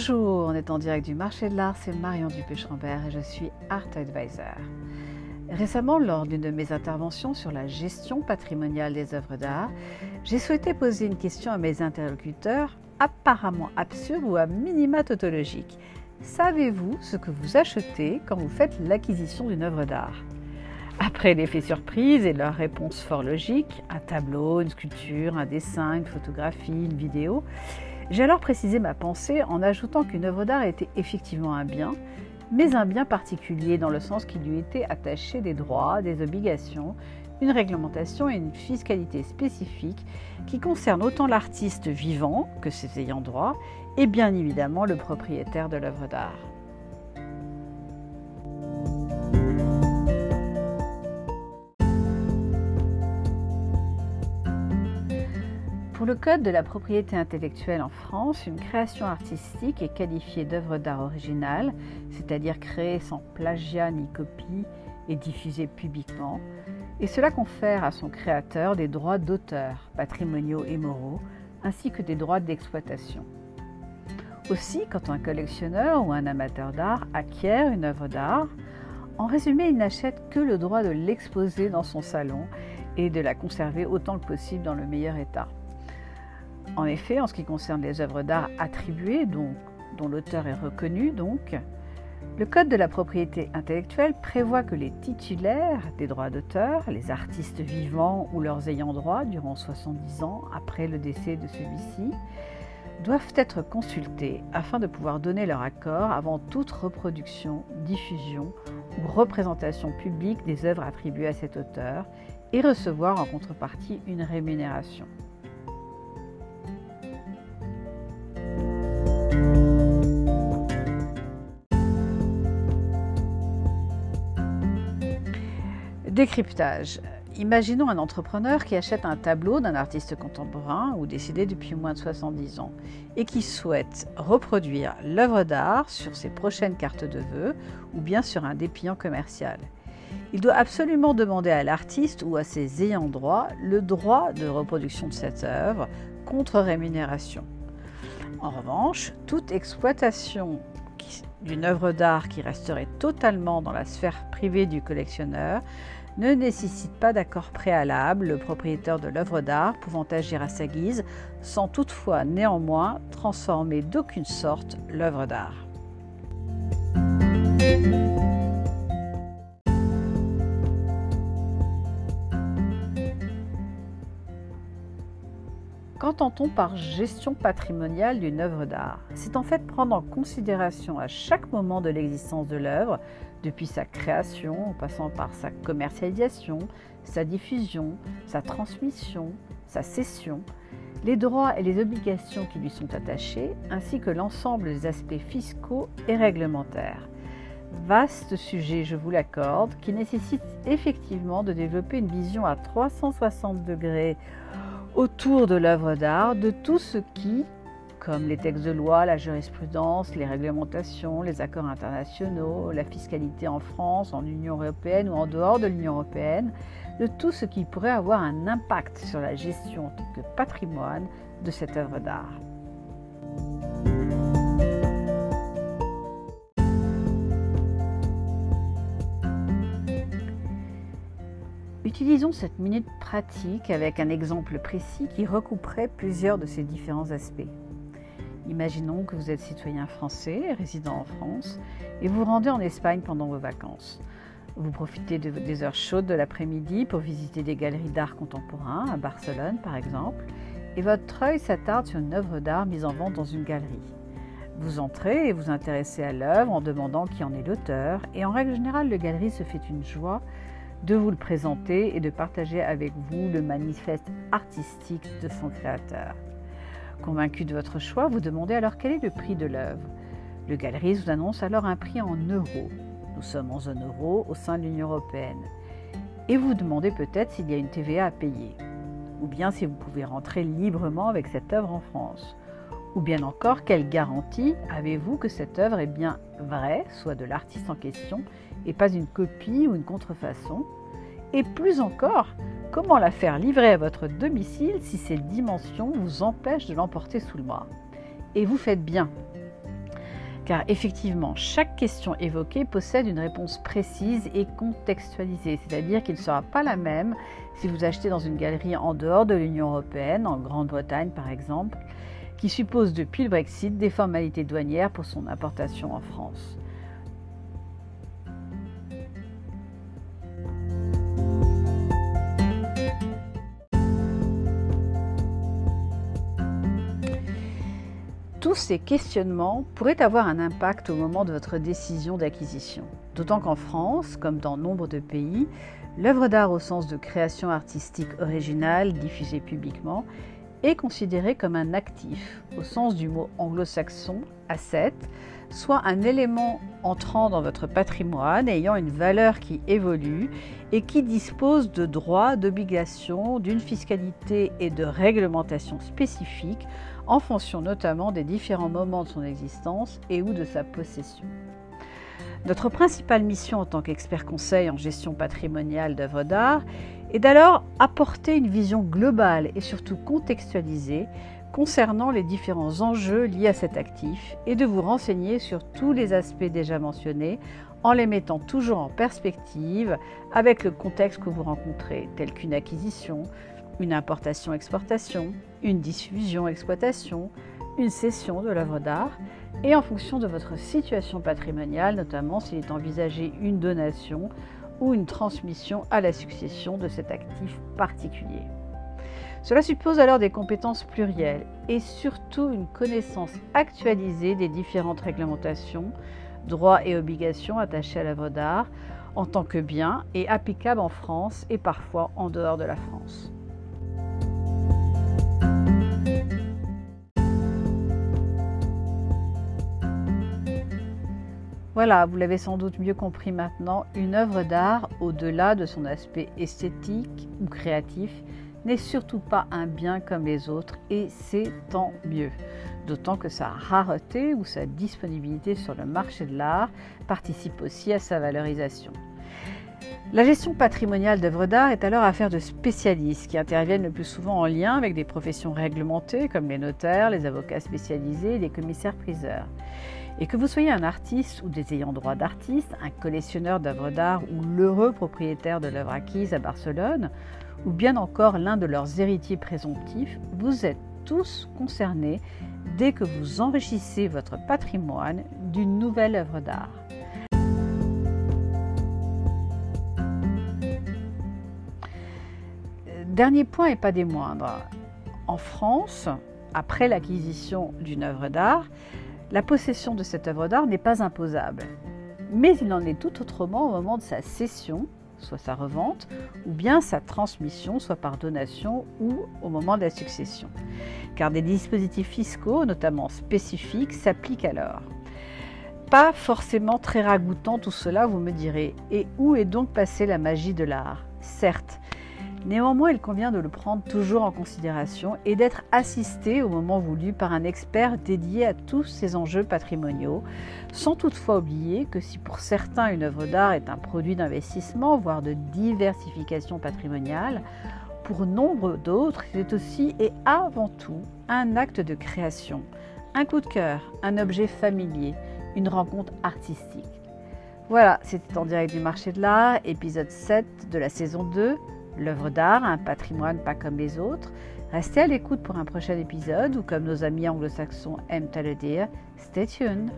Bonjour, on est en direct du marché de l'art, c'est Marion Dupé-Chambert et je suis Art Advisor. Récemment, lors d'une de mes interventions sur la gestion patrimoniale des œuvres d'art, j'ai souhaité poser une question à mes interlocuteurs apparemment absurde ou à minima tautologique. Savez-vous ce que vous achetez quand vous faites l'acquisition d'une œuvre d'art? Après l'effet surprise et leur réponse fort logique, un tableau, une sculpture, un dessin, une photographie, une vidéo, j'ai alors précisé ma pensée en ajoutant qu'une œuvre d'art était effectivement un bien, mais un bien particulier dans le sens qu'il lui était attaché des droits, des obligations, une réglementation et une fiscalité spécifique qui concernent autant l'artiste vivant que ses ayants droit et bien évidemment le propriétaire de l'œuvre d'art. Pour le Code de la propriété intellectuelle en France, une création artistique est qualifiée d'œuvre d'art originale, c'est-à-dire créée sans plagiat ni copie et diffusée publiquement, et cela confère à son créateur des droits d'auteur, patrimoniaux et moraux, ainsi que des droits d'exploitation. Aussi, quand un collectionneur ou un amateur d'art acquiert une œuvre d'art, en résumé, il n'achète que le droit de l'exposer dans son salon et de la conserver autant que possible dans le meilleur état. En effet, en ce qui concerne les œuvres d'art attribuées, dont l'auteur est reconnu, donc, le Code de la propriété intellectuelle prévoit que les titulaires des droits d'auteur, les artistes vivants ou leurs ayants droit durant 70 ans après le décès de celui-ci, doivent être consultés afin de pouvoir donner leur accord avant toute reproduction, diffusion ou représentation publique des œuvres attribuées à cet auteur et recevoir en contrepartie une rémunération. Décryptage. Imaginons un entrepreneur qui achète un tableau d'un artiste contemporain ou décédé depuis moins de 70 ans et qui souhaite reproduire l'œuvre d'art sur ses prochaines cartes de vœux ou bien sur un dépliant commercial. Il doit absolument demander à l'artiste ou à ses ayants droit le droit de reproduction de cette œuvre contre rémunération. En revanche, toute exploitation d'une œuvre d'art qui resterait totalement dans la sphère privée du collectionneur ne nécessite pas d'accord préalable, le propriétaire de l'œuvre d'art pouvant agir à sa guise sans toutefois néanmoins transformer d'aucune sorte l'œuvre d'art. Qu'entend-on par gestion patrimoniale d'une œuvre d'art? C'est en fait prendre en considération à chaque moment de l'existence de l'œuvre, depuis sa création en passant par sa commercialisation, sa diffusion, sa transmission, sa cession, les droits et les obligations qui lui sont attachés, ainsi que l'ensemble des aspects fiscaux et réglementaires. Vaste sujet, je vous l'accorde, qui nécessite effectivement de développer une vision à 360 degrés autour de l'œuvre d'art de tout ce qui, comme les textes de loi, la jurisprudence, les réglementations, les accords internationaux, la fiscalité en France, en Union européenne ou en dehors de l'Union européenne, de tout ce qui pourrait avoir un impact sur la gestion en tant que patrimoine de cette œuvre d'art. Utilisons cette minute pratique avec un exemple précis qui recouperait plusieurs de ces différents aspects. Imaginons que vous êtes citoyen français, résident en France, et vous rendez en Espagne pendant vos vacances. Vous profitez de, des heures chaudes de l'après-midi pour visiter des galeries d'art contemporain, à Barcelone par exemple, et votre œil s'attarde sur une œuvre d'art mise en vente dans une galerie. Vous entrez et vous intéressez à l'œuvre en demandant qui en est l'auteur, et en règle générale, le galerie se fait une joie de vous le présenter et de partager avec vous le manifeste artistique de son créateur. Convaincu de votre choix, vous demandez alors quel est le prix de l'œuvre. Le galeriste vous annonce alors un prix en euros. Nous sommes en zone euro au sein de l'Union européenne. Et vous demandez peut-être s'il y a une TVA à payer, ou bien si vous pouvez rentrer librement avec cette œuvre en France. Ou bien encore, quelle garantie avez-vous que cette œuvre est bien vraie, soit de l'artiste en question, et pas une copie ou une contrefaçon? Et plus encore, comment la faire livrer à votre domicile si ses dimensions vous empêchent de l'emporter sous le bras? Et vous faites bien. car effectivement, chaque question évoquée possède une réponse précise et contextualisée, c'est-à-dire qu'il ne sera pas la même si vous achetez dans une galerie en dehors de l'Union européenne, en Grande-Bretagne par exemple, qui suppose depuis le Brexit des formalités douanières pour son importation en France. Tous ces questionnements pourraient avoir un impact au moment de votre décision d'acquisition. D'autant qu'en France, comme dans nombre de pays, l'œuvre d'art au sens de création artistique originale diffusée publiquement est considérée comme un actif au sens du mot anglo-saxon asset, soit un élément entrant dans votre patrimoine ayant une valeur qui évolue et qui dispose de droits, d'obligations, d'une fiscalité et de réglementations spécifiques en fonction notamment des différents moments de son existence et ou de sa possession. Notre principale mission en tant qu'expert conseil en gestion patrimoniale d'œuvres d'art est d'alors apporter une vision globale et surtout contextualisée concernant les différents enjeux liés à cet actif et de vous renseigner sur tous les aspects déjà mentionnés en les mettant toujours en perspective avec le contexte que vous rencontrez, tel qu'une acquisition, une importation-exportation, une diffusion-exploitation, une cession de l'œuvre d'art, et en fonction de votre situation patrimoniale, notamment s'il est envisagé une donation ou une transmission à la succession de cet actif particulier. Cela suppose alors des compétences plurielles et surtout une connaissance actualisée des différentes réglementations, droits et obligations attachés à l'œuvre d'art en tant que bien et applicables en France et parfois en dehors de la France. Voilà, vous l'avez sans doute mieux compris maintenant, une œuvre d'art, au-delà de son aspect esthétique ou créatif, n'est surtout pas un bien comme les autres et c'est tant mieux. D'autant que sa rareté ou sa disponibilité sur le marché de l'art participe aussi à sa valorisation. La gestion patrimoniale d'œuvres d'art est alors affaire de spécialistes qui interviennent le plus souvent en lien avec des professions réglementées comme les notaires, les avocats spécialisés et les commissaires-priseurs. Et que vous soyez un artiste ou des ayants droit d'artiste, un collectionneur d'œuvres d'art ou l'heureux propriétaire de l'œuvre acquise à Barcelone, ou bien encore l'un de leurs héritiers présomptifs, vous êtes tous concernés dès que vous enrichissez votre patrimoine d'une nouvelle œuvre d'art. Dernier point et pas des moindres. En France, après l'acquisition d'une œuvre d'art, la possession de cette œuvre d'art n'est pas imposable. Mais il en est tout autrement au moment de sa cession, soit sa revente, ou bien sa transmission, soit par donation ou au moment de la succession. Car des dispositifs fiscaux, notamment spécifiques, s'appliquent alors. Pas forcément très ragoûtant tout cela, vous me direz. Et où est donc passée la magie de l'art? Certes, Néanmoins, il convient de le prendre toujours en considération et d'être assisté au moment voulu par un expert dédié à tous ces enjeux patrimoniaux, sans toutefois oublier que si pour certains une œuvre d'art est un produit d'investissement, voire de diversification patrimoniale, pour nombre d'autres, c'est aussi et avant tout un acte de création, un coup de cœur, un objet familier, une rencontre artistique. Voilà, c'était en direct du marché de l'art, épisode 7 de la saison 2 l'œuvre d'art, un patrimoine pas comme les autres. Restez à l'écoute pour un prochain épisode ou comme nos amis anglo-saxons aiment à le dire, stay tuned.